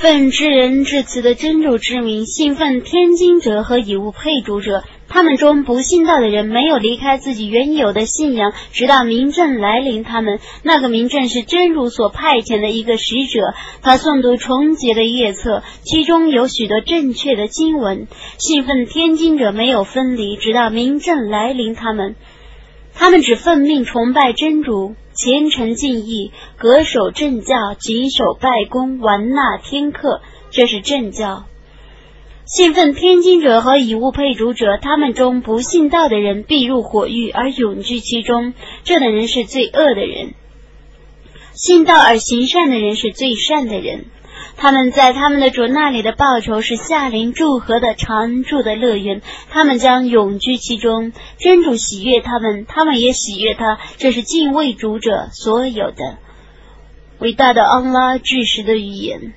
奉知人至此的真主之名，信奉天经者和以物配主者，他们中不信道的人没有离开自己原有的信仰，直到明正来临。他们那个明正是真主所派遣的一个使者，他诵读重洁的夜册，其中有许多正确的经文。信奉天经者没有分离，直到明正来临。他们，他们只奉命崇拜真主。虔诚敬意，恪守正教，谨守拜功，玩纳天课，这是正教。信奉天经者和以物配主者，他们中不信道的人必入火狱而永居其中，这等人是最恶的人。信道而行善的人是最善的人。他们在他们的主那里的报酬是夏林祝贺的常住的乐园，他们将永居其中。真主喜悦他们，他们也喜悦他。这是敬畏主者所有的伟大的安拉巨石的语言。